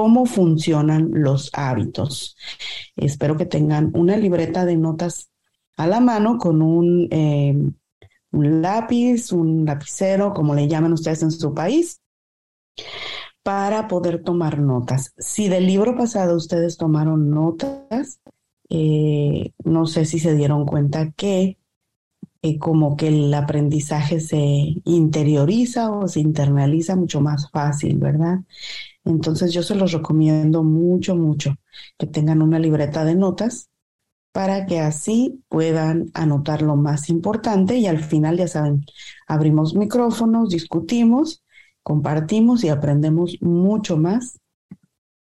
cómo funcionan los hábitos. Espero que tengan una libreta de notas a la mano con un, eh, un lápiz, un lapicero, como le llaman ustedes en su país, para poder tomar notas. Si del libro pasado ustedes tomaron notas, eh, no sé si se dieron cuenta que eh, como que el aprendizaje se interioriza o se internaliza mucho más fácil, ¿verdad? Entonces yo se los recomiendo mucho, mucho que tengan una libreta de notas para que así puedan anotar lo más importante y al final, ya saben, abrimos micrófonos, discutimos, compartimos y aprendemos mucho más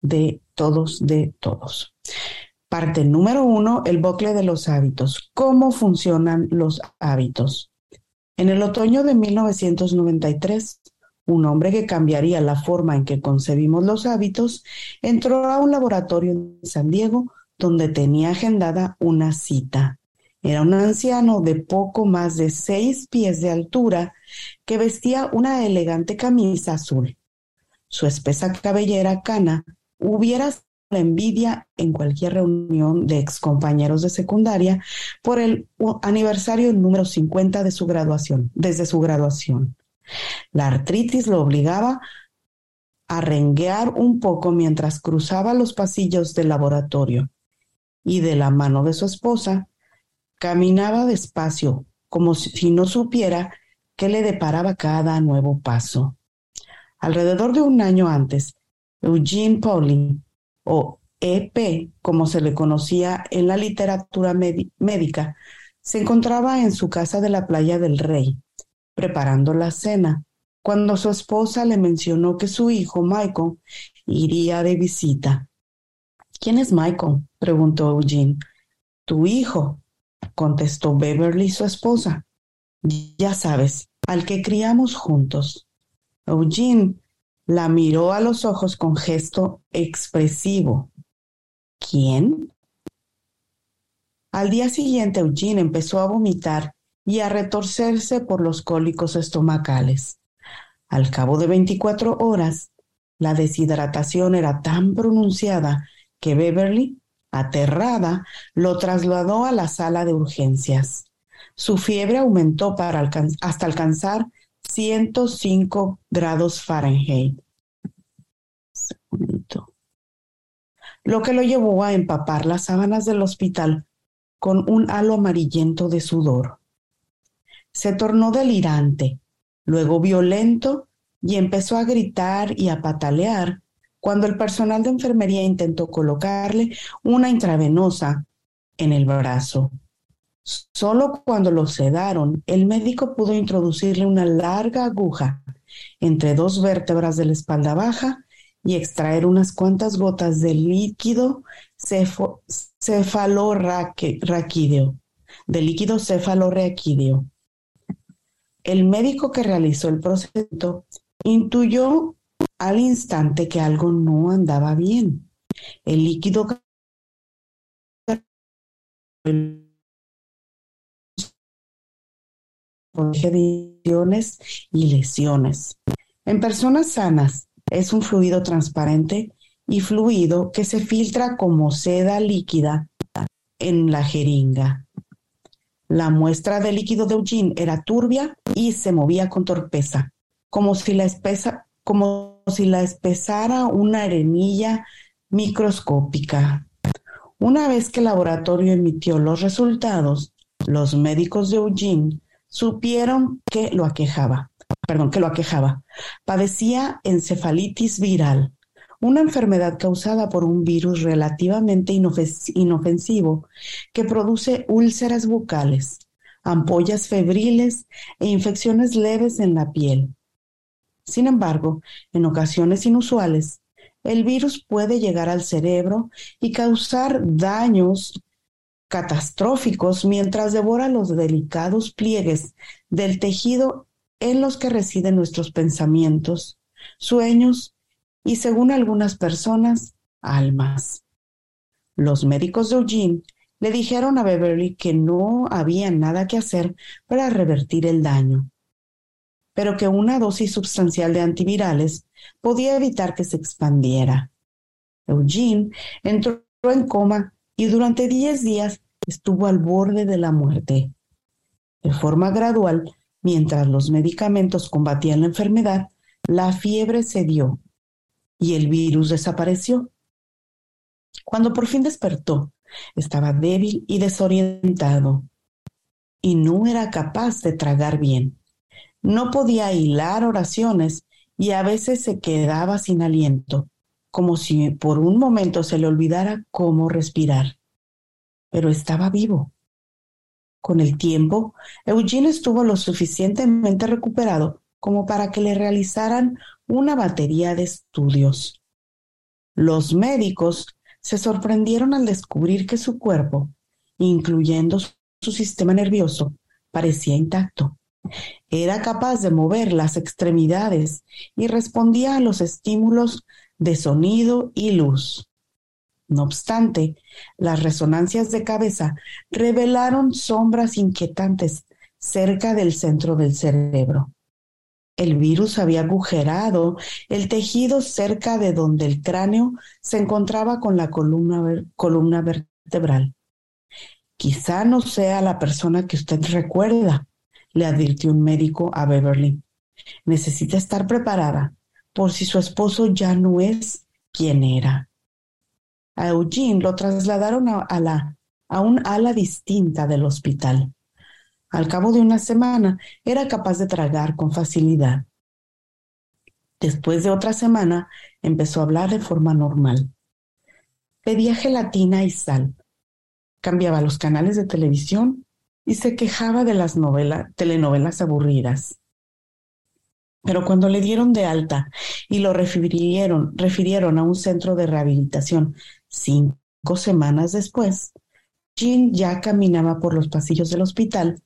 de todos, de todos. Parte número uno, el bucle de los hábitos. ¿Cómo funcionan los hábitos? En el otoño de 1993, un hombre que cambiaría la forma en que concebimos los hábitos entró a un laboratorio en San Diego donde tenía agendada una cita. Era un anciano de poco más de seis pies de altura que vestía una elegante camisa azul. Su espesa cabellera cana hubiera la envidia en cualquier reunión de excompañeros de secundaria por el aniversario número 50 de su graduación, desde su graduación. La artritis lo obligaba a renguear un poco mientras cruzaba los pasillos del laboratorio y de la mano de su esposa, caminaba despacio, como si no supiera qué le deparaba cada nuevo paso. Alrededor de un año antes, Eugene Pauling o EP, como se le conocía en la literatura médica, se encontraba en su casa de la playa del Rey, preparando la cena, cuando su esposa le mencionó que su hijo Michael iría de visita. ¿Quién es Michael? preguntó Eugene. Tu hijo, contestó Beverly, su esposa. Ya sabes, al que criamos juntos. Eugene la miró a los ojos con gesto expresivo. ¿Quién? Al día siguiente Eugene empezó a vomitar y a retorcerse por los cólicos estomacales. Al cabo de 24 horas, la deshidratación era tan pronunciada que Beverly, aterrada, lo trasladó a la sala de urgencias. Su fiebre aumentó para hasta alcanzar 105 grados Fahrenheit. Lo que lo llevó a empapar las sábanas del hospital con un halo amarillento de sudor. Se tornó delirante, luego violento y empezó a gritar y a patalear cuando el personal de enfermería intentó colocarle una intravenosa en el brazo. Solo cuando lo sedaron, el médico pudo introducirle una larga aguja entre dos vértebras de la espalda baja y extraer unas cuantas gotas de líquido cefalorraquídeo, de líquido cefalorraquídeo. El médico que realizó el procedimiento intuyó al instante que algo no andaba bien. El líquido y lesiones. En personas sanas es un fluido transparente y fluido que se filtra como seda líquida en la jeringa. La muestra de líquido de Eugene era turbia y se movía con torpeza, como si la, espesa, como si la espesara una arenilla microscópica. Una vez que el laboratorio emitió los resultados, los médicos de Eugene supieron que lo aquejaba, perdón, que lo aquejaba. Padecía encefalitis viral, una enfermedad causada por un virus relativamente inofensivo que produce úlceras bucales, ampollas febriles e infecciones leves en la piel. Sin embargo, en ocasiones inusuales, el virus puede llegar al cerebro y causar daños catastróficos mientras devora los delicados pliegues del tejido en los que residen nuestros pensamientos, sueños y, según algunas personas, almas. Los médicos de Eugene le dijeron a Beverly que no había nada que hacer para revertir el daño, pero que una dosis sustancial de antivirales podía evitar que se expandiera. Eugene entró en coma y durante 10 días estuvo al borde de la muerte. De forma gradual, mientras los medicamentos combatían la enfermedad, la fiebre cedió y el virus desapareció. Cuando por fin despertó, estaba débil y desorientado y no era capaz de tragar bien. No podía hilar oraciones y a veces se quedaba sin aliento, como si por un momento se le olvidara cómo respirar. Pero estaba vivo. Con el tiempo, Eugene estuvo lo suficientemente recuperado como para que le realizaran una batería de estudios. Los médicos se sorprendieron al descubrir que su cuerpo, incluyendo su sistema nervioso, parecía intacto. Era capaz de mover las extremidades y respondía a los estímulos de sonido y luz. No obstante, las resonancias de cabeza revelaron sombras inquietantes cerca del centro del cerebro. El virus había agujerado el tejido cerca de donde el cráneo se encontraba con la columna, vertebral. Quizá no sea la persona que usted recuerda, le advirtió un médico a Beverly. Necesita estar preparada por si su esposo ya no es quien era. A Eugene lo trasladaron a, la, a un ala distinta del hospital. Al cabo de una semana era capaz de tragar con facilidad. Después de otra semana empezó a hablar de forma normal. Pedía gelatina y sal. Cambiaba los canales de televisión y se quejaba de las novelas, telenovelas aburridas. Pero cuando le dieron de alta y lo refirieron, refirieron a un centro de rehabilitación cinco semanas después, Jean ya caminaba por los pasillos del hospital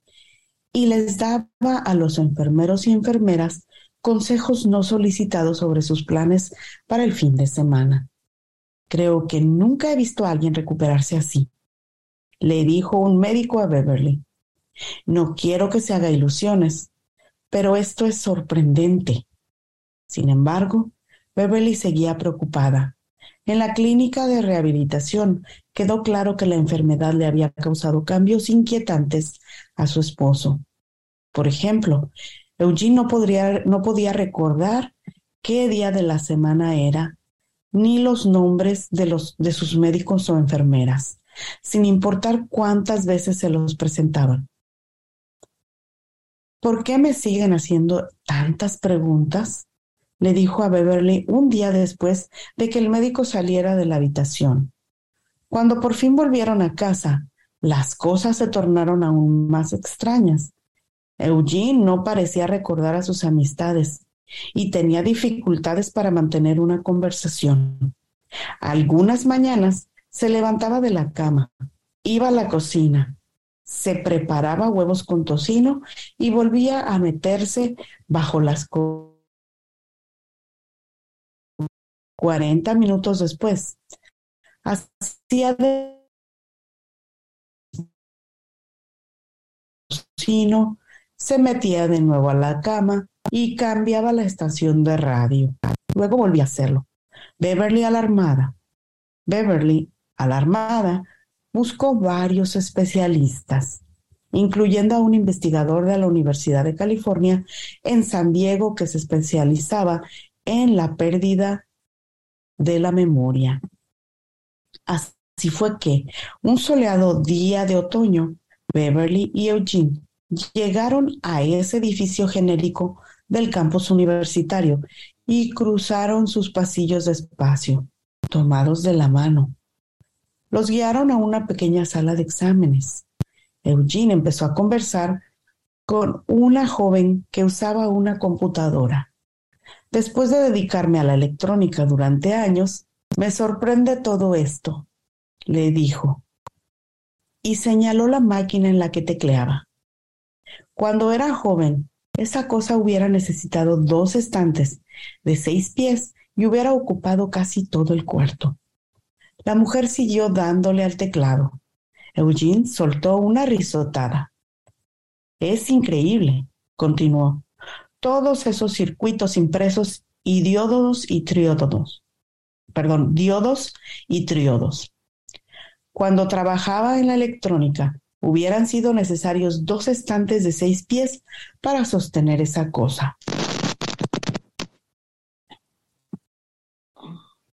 y les daba a los enfermeros y enfermeras consejos no solicitados sobre sus planes para el fin de semana. Creo que nunca he visto a alguien recuperarse así, le dijo un médico a Beverly. No quiero que se haga ilusiones, pero esto es sorprendente. Sin embargo, Beverly seguía preocupada. En la clínica de rehabilitación quedó claro que la enfermedad le había causado cambios inquietantes a su esposo. Por ejemplo, Eugene no, podía recordar qué día de la semana era, ni los nombres de sus médicos o enfermeras, sin importar cuántas veces se los presentaban. ¿Por qué me siguen haciendo tantas preguntas? Le dijo a Beverly un día después de que el médico saliera de la habitación. Cuando por fin volvieron a casa, las cosas se tornaron aún más extrañas. Eugene no parecía recordar a sus amistades y tenía dificultades para mantener una conversación. Algunas mañanas se levantaba de la cama, iba a la cocina, se preparaba huevos con tocino y volvía a meterse bajo las 40 minutos después. Hacía de tocino, se metía de nuevo a la cama y cambiaba la estación de radio. Luego volvía a hacerlo. Beverly alarmada. Beverly, alarmada, buscó varios especialistas, incluyendo a un investigador de la Universidad de California en San Diego que se especializaba en la pérdida de la memoria. Así fue que, un soleado día de otoño, Beverly y Eugene llegaron a ese edificio genérico del campus universitario y cruzaron sus pasillos despacio, tomados de la mano. Los guiaron a una pequeña sala de exámenes. Eugene empezó a conversar con una joven que usaba una computadora. Después de dedicarme a la electrónica durante años, me sorprende todo esto, le dijo, y señaló la máquina en la que tecleaba. Cuando era joven, esa cosa hubiera necesitado dos estantes de seis pies y hubiera ocupado casi todo el cuarto. La mujer siguió dándole al teclado. Eugene soltó una risotada. Es increíble, continuó. Todos esos circuitos impresos y diódodos y triódodos. perdón, diodos y triodos. Cuando trabajaba en la electrónica, hubieran sido necesarios dos estantes de seis pies para sostener esa cosa.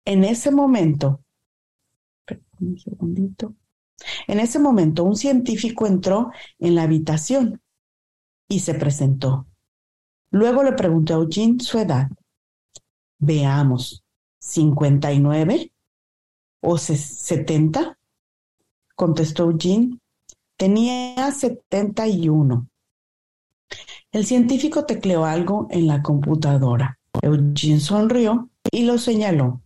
En ese momento, en ese momento un científico entró en la habitación y se presentó. Luego le preguntó a Eugene su edad. Veamos, ¿59 o 70? Contestó Eugene. Tenía 71. El científico tecleó algo en la computadora. Eugene sonrió y lo señaló.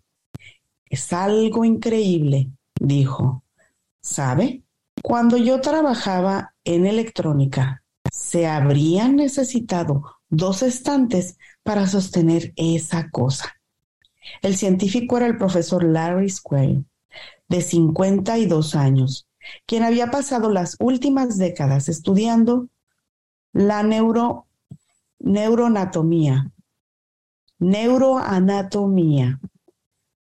Es algo increíble, dijo. ¿Sabe? Cuando yo trabajaba en electrónica, se habrían necesitado dos estantes para sostener esa cosa. El científico era el profesor Larry Square, de 52 años, quien había pasado las últimas décadas estudiando la neuro, neuroanatomía, neuroanatomía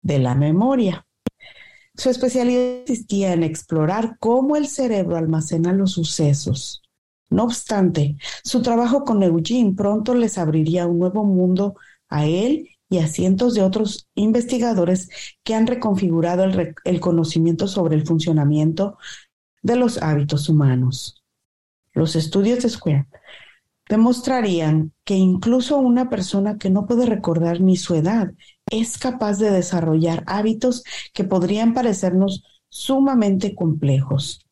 de la memoria. Su especialidad consistía en explorar cómo el cerebro almacena los sucesos. No obstante, su trabajo con Eugene pronto les abriría un nuevo mundo a él y a cientos de otros investigadores que han reconfigurado el, conocimiento sobre el funcionamiento de los hábitos humanos. Los estudios de Square demostrarían que incluso una persona que no puede recordar ni su edad es capaz de desarrollar hábitos que podrían parecernos sumamente complejos.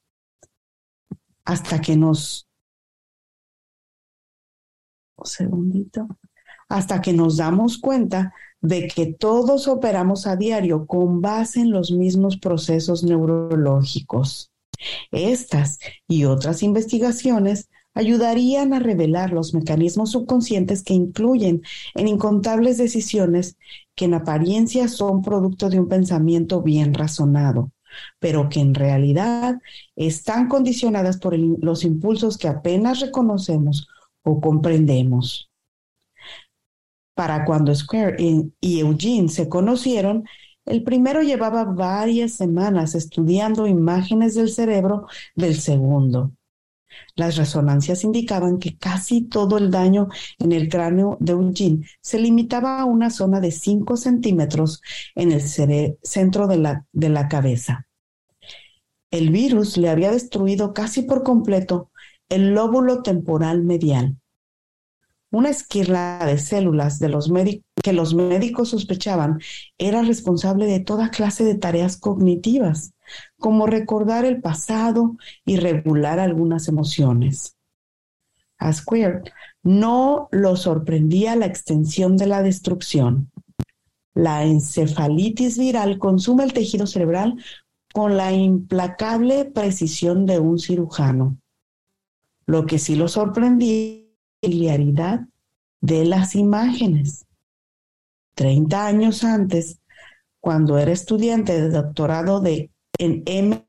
Hasta que nos... Un segundito hasta que nos damos cuenta de que todos operamos a diario con base en los mismos procesos neurológicos. Estas y otras investigaciones ayudarían a revelar los mecanismos subconscientes que incluyen en incontables decisiones que en apariencia son producto de un pensamiento bien razonado, pero que en realidad están condicionadas por los impulsos que apenas reconocemos o comprendemos. Para cuando Square y Eugene se conocieron, el primero llevaba varias semanas estudiando imágenes del cerebro del segundo. Las resonancias indicaban que casi todo el daño en el cráneo de Eugene se limitaba a una zona de 5 centímetros en el centro de la, de la cabeza. El virus le había destruido casi por completo el lóbulo temporal medial una esquirla de células que los médicos sospechaban era responsable de toda clase de tareas cognitivas, como recordar el pasado y regular algunas emociones. A Square no lo sorprendía la extensión de la destrucción. La encefalitis viral consume el tejido cerebral con la implacable precisión de un cirujano. Lo que sí lo sorprendía familiaridad de las imágenes. Treinta años antes, cuando era estudiante de doctorado de, en M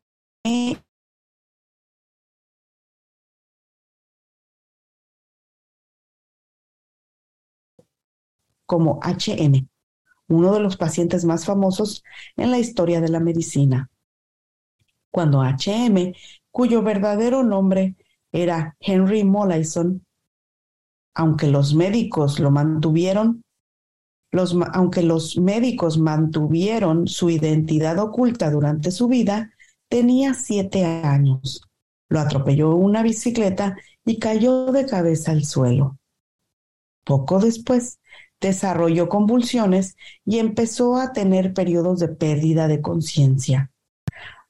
como HM, uno de los pacientes más famosos en la historia de la medicina. Cuando HM, cuyo verdadero nombre era Henry Molaison, aunque los médicos lo mantuvieron, aunque los médicos mantuvieron su identidad oculta durante su vida, tenía siete años. Lo atropelló una bicicleta y cayó de cabeza al suelo. Poco después, desarrolló convulsiones y empezó a tener periodos de pérdida de conciencia.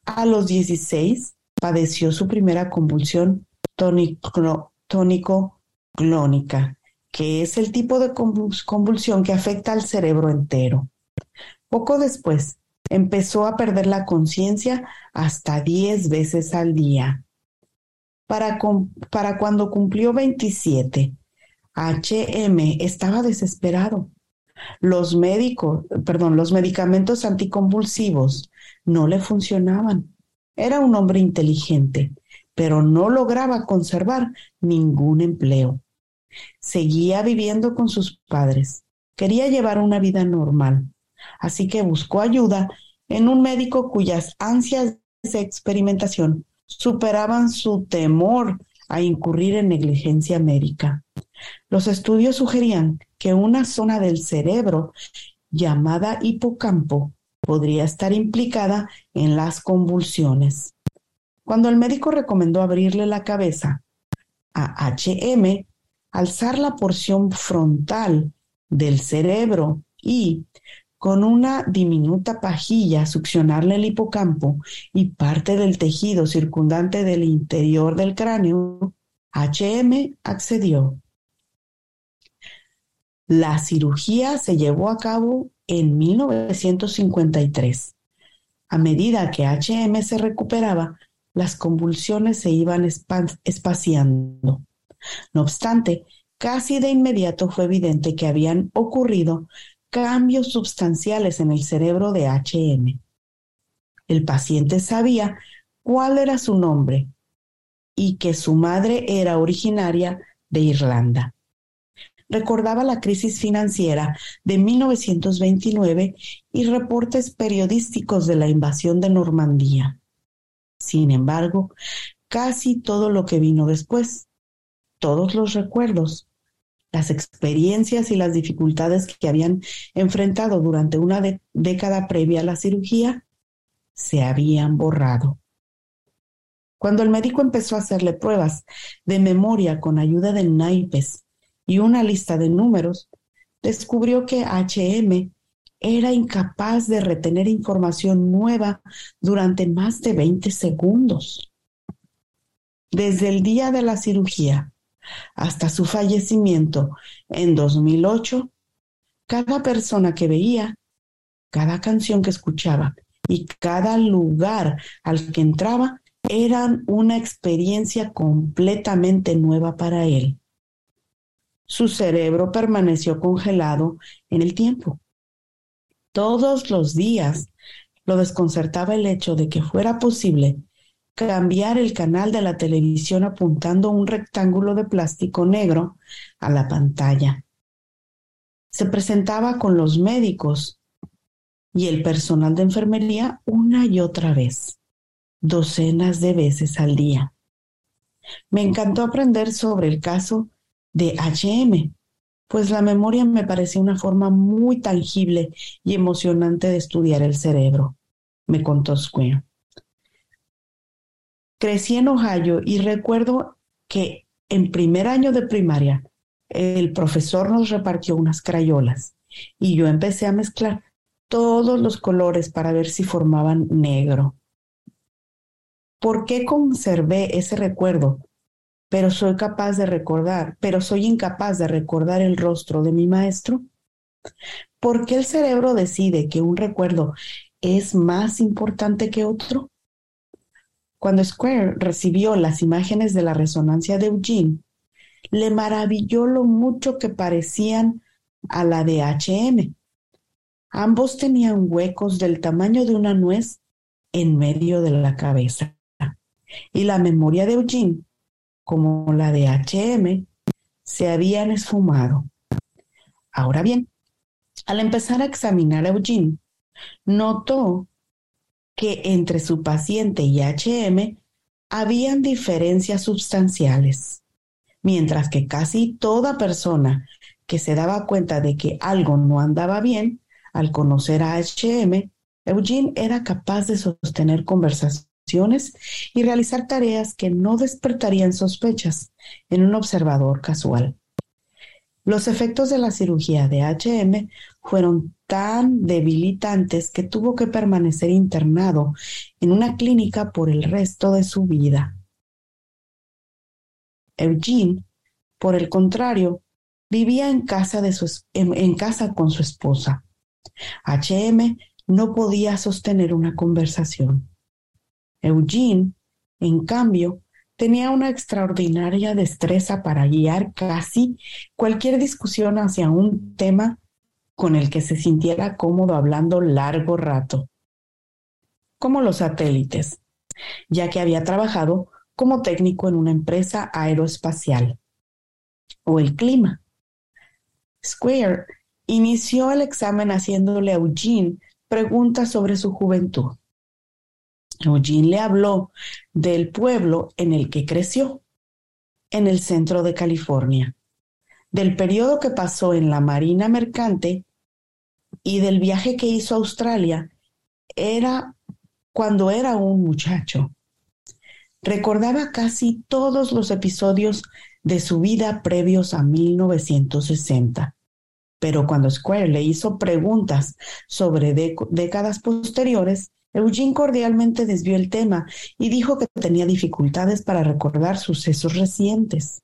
A los 16 padeció su primera convulsión tónico, tónico clónica, que es el tipo de convulsión que afecta al cerebro entero. Poco después, empezó a perder la conciencia hasta 10 veces al día. Para, para cuando cumplió 27, HM estaba desesperado. Los médicos, perdón, los medicamentos anticonvulsivos no le funcionaban. Era un hombre inteligente, pero no lograba conservar ningún empleo. Seguía viviendo con sus padres. Quería llevar una vida normal. así que buscó ayuda en un médico cuyas ansias de experimentación superaban su temor a incurrir en negligencia médica. Los estudios sugerían que una zona del cerebro llamada hipocampo podría estar implicada en las convulsiones. Cuando el médico recomendó abrirle la cabeza a HM, alzar la porción frontal del cerebro y, con una diminuta pajilla, succionarle el hipocampo y parte del tejido circundante del interior del cráneo, HM accedió. La cirugía se llevó a cabo en 1953. A medida que HM se recuperaba, las convulsiones se iban espaciando. No obstante, casi de inmediato fue evidente que habían ocurrido cambios sustanciales en el cerebro de HM. El paciente sabía cuál era su nombre y que su madre era originaria de Irlanda recordaba la crisis financiera de 1929 y reportes periodísticos de la invasión de Normandía. Sin embargo, casi todo lo que vino después, todos los recuerdos, las experiencias y las dificultades que habían enfrentado durante una década previa a la cirugía, se habían borrado. Cuando el médico empezó a hacerle pruebas de memoria con ayuda de naipes y una lista de números, descubrió que HM era incapaz de retener información nueva durante más de 20 segundos. Desde el día de la cirugía hasta su fallecimiento en 2008, cada persona que veía, cada canción que escuchaba y cada lugar al que entraba eran una experiencia completamente nueva para él. Su cerebro permaneció congelado en el tiempo. Todos los días lo desconcertaba el hecho de que fuera posible cambiar el canal de la televisión apuntando un rectángulo de plástico negro a la pantalla. Se presentaba con los médicos y el personal de enfermería una y otra vez, docenas de veces al día. Me encantó aprender sobre el caso de HM, pues la memoria me parecía una forma muy tangible y emocionante de estudiar el cerebro, me contó Square. Crecí en Ohio y recuerdo que en primer año de primaria el profesor nos repartió unas crayolas y yo empecé a mezclar todos los colores para ver si formaban negro. ¿Por qué conservé ese recuerdo? Pero soy capaz de recordar, pero soy incapaz de recordar el rostro de mi maestro? ¿Por qué el cerebro decide que un recuerdo es más importante que otro? Cuando Square recibió las imágenes de la resonancia de Eugene, le maravilló lo mucho que parecían a la de HM. Ambos tenían huecos del tamaño de una nuez en medio de la cabeza. Y la memoria de Eugene como la de HM se habían esfumado. Ahora bien, al empezar a examinar a Eugene, notó que entre su paciente y HM habían diferencias sustanciales, mientras que casi toda persona que se daba cuenta de que algo no andaba bien, al conocer a HM, Eugene era capaz de sostener conversaciones y realizar tareas que no despertarían sospechas en un observador casual. Los efectos de la cirugía de HM fueron tan debilitantes que tuvo que permanecer internado en una clínica por el resto de su vida. Eugene, por el contrario, vivía en casa, en casa con su esposa. HM no podía sostener una conversación. Eugene, en cambio, tenía una extraordinaria destreza para guiar casi cualquier discusión hacia un tema con el que se sintiera cómodo hablando largo rato, como los satélites, ya que había trabajado como técnico en una empresa aeroespacial, o el clima. Square inició el examen haciéndole a Eugene preguntas sobre su juventud. Eugene le habló del pueblo en el que creció, en el centro de California, del periodo que pasó en la Marina Mercante y del viaje que hizo a Australia era cuando era un muchacho. Recordaba casi todos los episodios de su vida previos a 1960. Pero cuando Square le hizo preguntas sobre décadas posteriores, Eugene cordialmente desvió el tema y dijo que tenía dificultades para recordar sucesos recientes.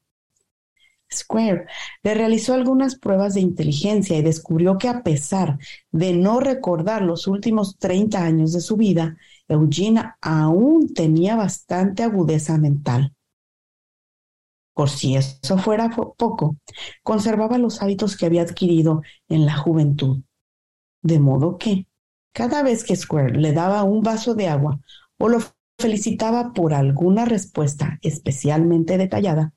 Square le realizó algunas pruebas de inteligencia y descubrió que a pesar de no recordar los últimos 30 años de su vida, Eugene aún tenía bastante agudeza mental. Por si eso fuera poco, conservaba los hábitos que había adquirido en la juventud. De modo que, cada vez que Square le daba un vaso de agua o lo felicitaba por alguna respuesta especialmente detallada,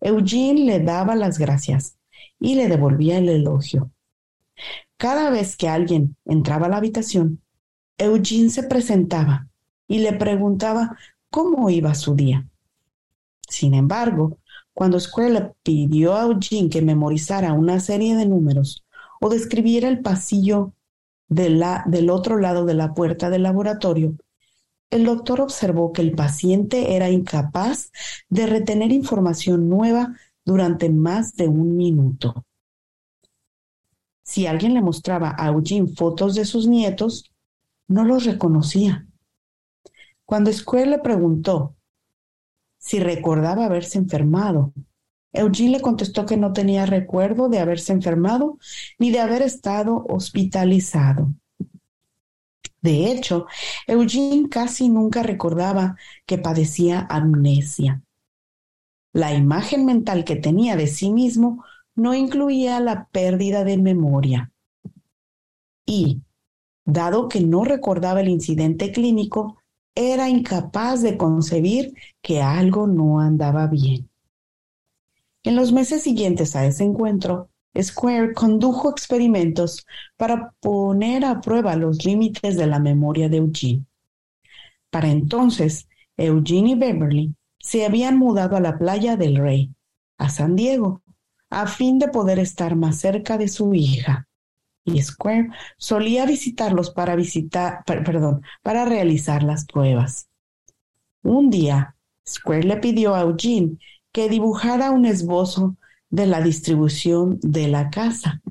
Eugene le daba las gracias y le devolvía el elogio. Cada vez que alguien entraba a la habitación, Eugene se presentaba y le preguntaba cómo iba su día. Sin embargo, cuando Square le pidió a Eugene que memorizara una serie de números o describiera el pasillo del otro lado de la puerta del laboratorio, el doctor observó que el paciente era incapaz de retener información nueva durante más de un minuto. Si alguien le mostraba a Eugene fotos de sus nietos, no los reconocía. Cuando Square le preguntó si recordaba haberse enfermado, Eugene le contestó que no tenía recuerdo de haberse enfermado ni de haber estado hospitalizado. De hecho, Eugene casi nunca recordaba que padecía amnesia. La imagen mental que tenía de sí mismo no incluía la pérdida de memoria. Y, dado que no recordaba el incidente clínico, era incapaz de concebir que algo no andaba bien. En los meses siguientes a ese encuentro, Square condujo experimentos para poner a prueba los límites de la memoria de Eugene. Para entonces, Eugene y Beverly se habían mudado a la playa del Rey, a San Diego, a fin de poder estar más cerca de su hija. Y Square solía visitarlos para visitar, para realizar las pruebas. Un día, Square le pidió a Eugene que dibujara un esbozo de la distribución de la casa.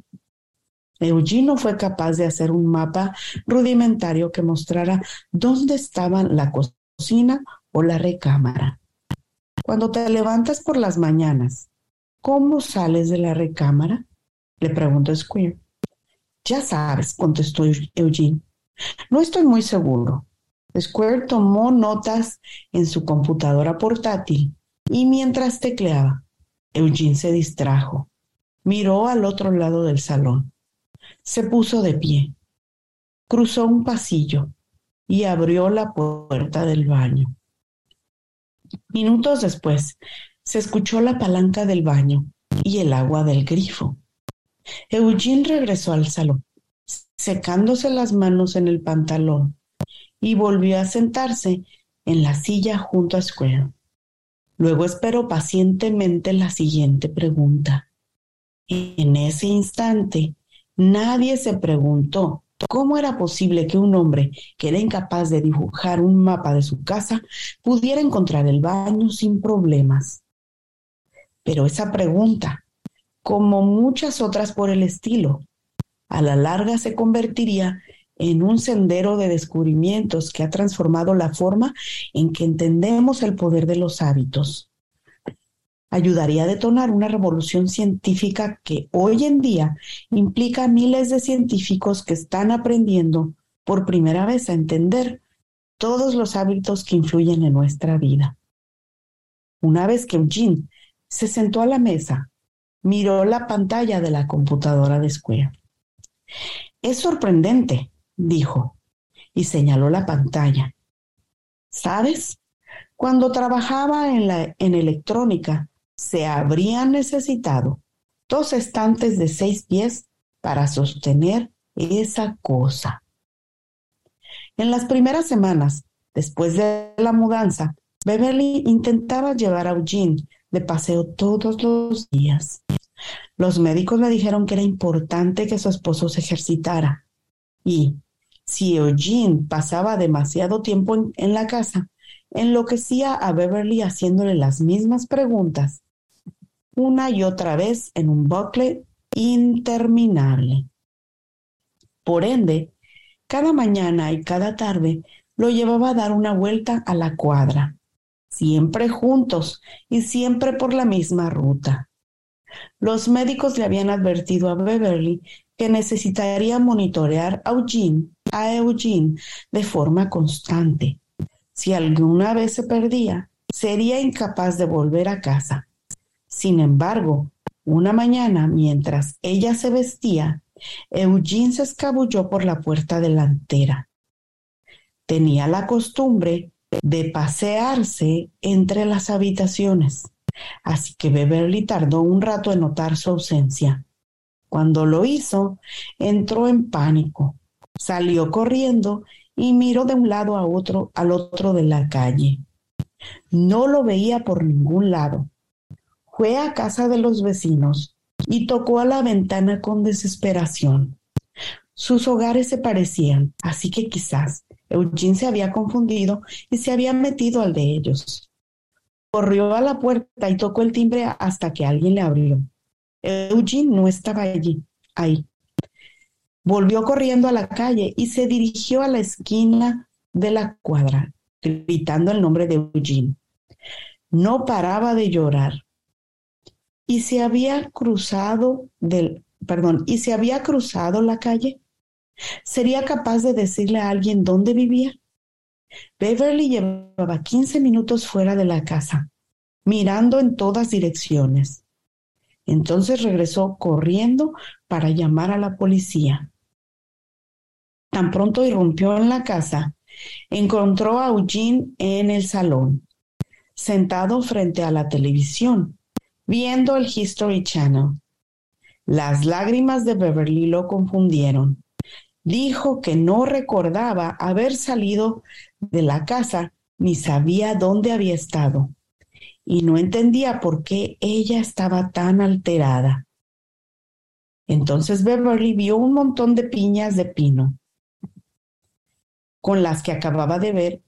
Eugene fue capaz de hacer un mapa rudimentario que mostrara dónde estaban la cocina o la recámara. Cuando te levantas por las mañanas, ¿cómo sales de la recámara? Le preguntó Square. Ya sabes, contestó Eugene. No estoy muy seguro. Square tomó notas en su computadora portátil y mientras tecleaba, Eugene se distrajo. Miró al otro lado del salón. Se puso de pie. Cruzó un pasillo y abrió la puerta del baño. Minutos después, se escuchó la palanca del baño y el agua del grifo. Eugene regresó al salón, secándose las manos en el pantalón, y volvió a sentarse en la silla junto a Square. Luego esperó pacientemente la siguiente pregunta. En ese instante, nadie se preguntó cómo era posible que un hombre que era incapaz de dibujar un mapa de su casa pudiera encontrar el baño sin problemas. Pero esa pregunta, como muchas otras por el estilo, a la larga se convertiría en un sendero de descubrimientos que ha transformado la forma en que entendemos el poder de los hábitos. Ayudaría a detonar una revolución científica que hoy en día implica a miles de científicos que están aprendiendo por primera vez a entender todos los hábitos que influyen en nuestra vida. Una vez que Eugene se sentó a la mesa, miró la pantalla de la computadora de Square. Es sorprendente dijo, y señaló la pantalla. ¿Sabes? Cuando trabajaba en, la, en electrónica, se habrían necesitado dos estantes de seis pies para sostener esa cosa. En las primeras semanas, después de la mudanza, Beverly intentaba llevar a Eugene de paseo todos los días. Los médicos le dijeron que era importante que su esposo se ejercitara y si Eugene pasaba demasiado tiempo en, en la casa, enloquecía a Beverly haciéndole las mismas preguntas una y otra vez en un bucle interminable. Por ende, cada mañana y cada tarde lo llevaba a dar una vuelta a la cuadra, siempre juntos y siempre por la misma ruta. Los médicos le habían advertido a Beverly necesitaría monitorear a Eugene, a Eugene de forma constante. Si alguna vez se perdía, sería incapaz de volver a casa. Sin embargo, una mañana, mientras ella se vestía, Eugene se escabulló por la puerta delantera. Tenía la costumbre de pasearse entre las habitaciones, así que Beverly tardó un rato en notar su ausencia. Cuando lo hizo, entró en pánico, salió corriendo y miró de un lado a otro al otro de la calle. No lo veía por ningún lado. Fue a casa de los vecinos y tocó a la ventana con desesperación. Sus hogares se parecían, así que quizás Eugene se había confundido y se había metido al de ellos. Corrió a la puerta y tocó el timbre hasta que alguien le abrió. Eugene no estaba allí, ahí. Volvió corriendo a la calle y se dirigió a la esquina de la cuadra, gritando el nombre de Eugene. No paraba de llorar y se había cruzado del, perdón, y se había cruzado la calle. ¿Sería capaz de decirle a alguien dónde vivía? Beverly llevaba 15 minutos fuera de la casa, mirando en todas direcciones. Entonces regresó corriendo para llamar a la policía. Tan pronto irrumpió en la casa, encontró a Eugene en el salón, sentado frente a la televisión, viendo el History Channel. Las lágrimas de Beverly lo confundieron. Dijo que no recordaba haber salido de la casa ni sabía dónde había estado y no entendía por qué ella estaba tan alterada. Entonces Beverly vio un montón de piñas de pino con las que acababa de ver,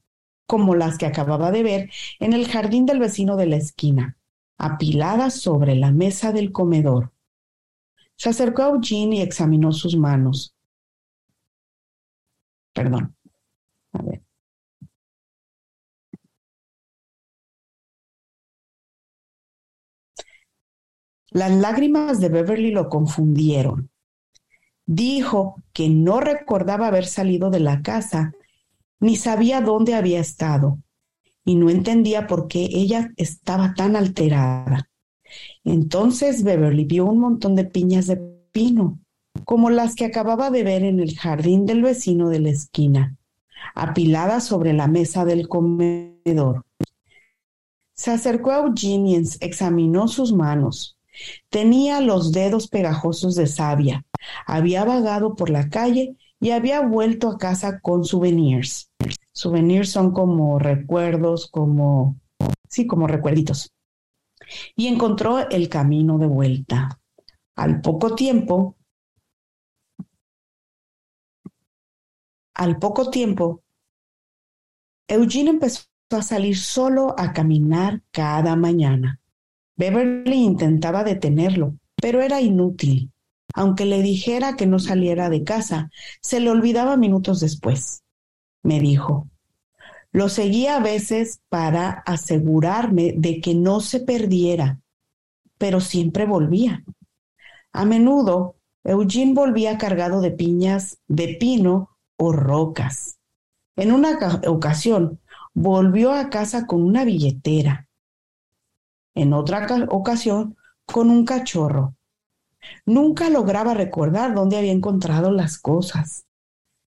como las que acababa de ver en el jardín del vecino de la esquina apiladas sobre la mesa del comedor. Se acercó a Eugene y examinó sus manos. Perdón. A ver. Las lágrimas de Beverly lo confundieron. Dijo que no recordaba haber salido de la casa ni sabía dónde había estado y no entendía por qué ella estaba tan alterada. Entonces Beverly vio un montón de piñas de pino, como las que acababa de ver en el jardín del vecino de la esquina, apiladas sobre la mesa del comedor. Se acercó a Eugene y examinó sus manos. Tenía los dedos pegajosos de savia, había vagado por la calle y había vuelto a casa con souvenirs. Souvenirs son como recuerdos, como, sí, como recuerditos. Y encontró el camino de vuelta. Al poco tiempo, al poco tiempo, Eugene empezó a salir solo a caminar cada mañana. Beverly intentaba detenerlo, pero era inútil. Aunque le dijera que no saliera de casa, se le olvidaba minutos después me dijo. Lo seguía a veces para asegurarme de que no se perdiera, pero siempre volvía. A menudo, Eugene volvía cargado de piñas de pino o rocas. En una ocasión, volvió a casa con una billetera. En otra ocasión, con un cachorro. Nunca lograba recordar dónde había encontrado las cosas.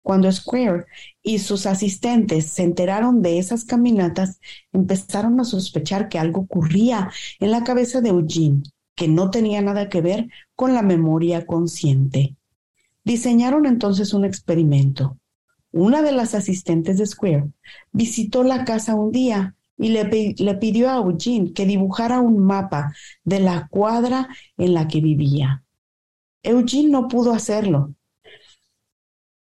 Cuando Square y sus asistentes se enteraron de esas caminatas, empezaron a sospechar que algo ocurría en la cabeza de Eugene, que no tenía nada que ver con la memoria consciente. Diseñaron entonces un experimento. Una de las asistentes de Square visitó la casa un día y le, pidió a Eugene que dibujara un mapa de la cuadra en la que vivía. Eugene no pudo hacerlo.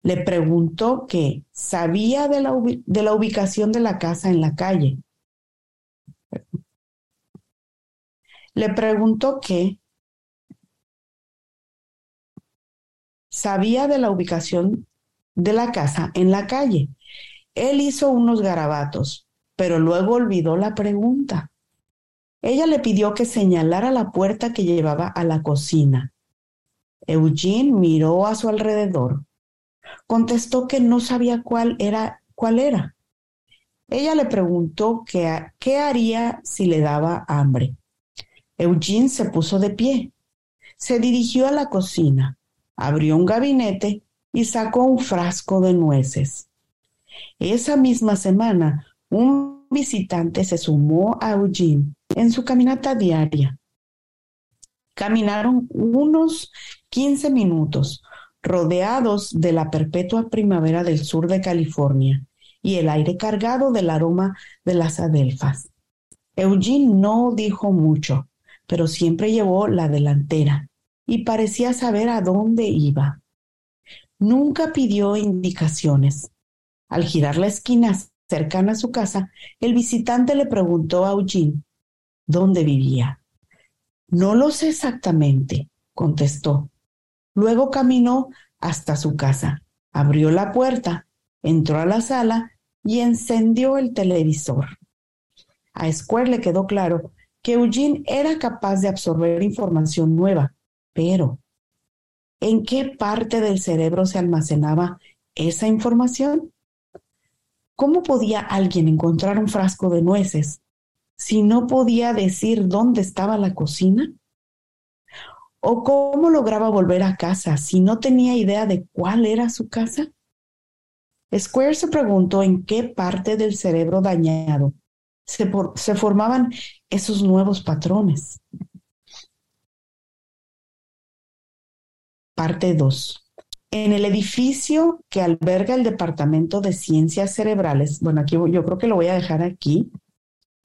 Le preguntó que sabía de la ubicación de la casa en la calle. Le preguntó que sabía de la ubicación de la casa en la calle. Él hizo unos garabatos, pero luego olvidó la pregunta. Ella le pidió que señalara la puerta que llevaba a la cocina. Eugene miró a su alrededor. Contestó que no sabía cuál era. Cuál era. Ella le preguntó que, qué haría si le daba hambre. Eugene se puso de pie. Se dirigió a la cocina, abrió un gabinete y sacó un frasco de nueces. Esa misma semana, un visitante se sumó a Eugene en su caminata diaria. Caminaron unos 15 minutos, rodeados de la perpetua primavera del sur de California y el aire cargado del aroma de las adelfas. Eugene no dijo mucho, pero siempre llevó la delantera y parecía saber a dónde iba. Nunca pidió indicaciones. Al girar la esquina cercana a su casa, el visitante le preguntó a Eugene dónde vivía. No lo sé exactamente, contestó. Luego caminó hasta su casa, abrió la puerta, entró a la sala y encendió el televisor. A Square le quedó claro que Eugene era capaz de absorber información nueva, pero ¿En qué parte del cerebro se almacenaba esa información? ¿Cómo podía alguien encontrar un frasco de nueces si no podía decir dónde estaba la cocina? ¿O cómo lograba volver a casa si no tenía idea de cuál era su casa? Square se preguntó en qué parte del cerebro dañado se, se formaban esos nuevos patrones. Parte 2. En el edificio que alberga el Departamento de Ciencias Cerebrales, bueno, aquí yo creo que lo voy a dejar aquí,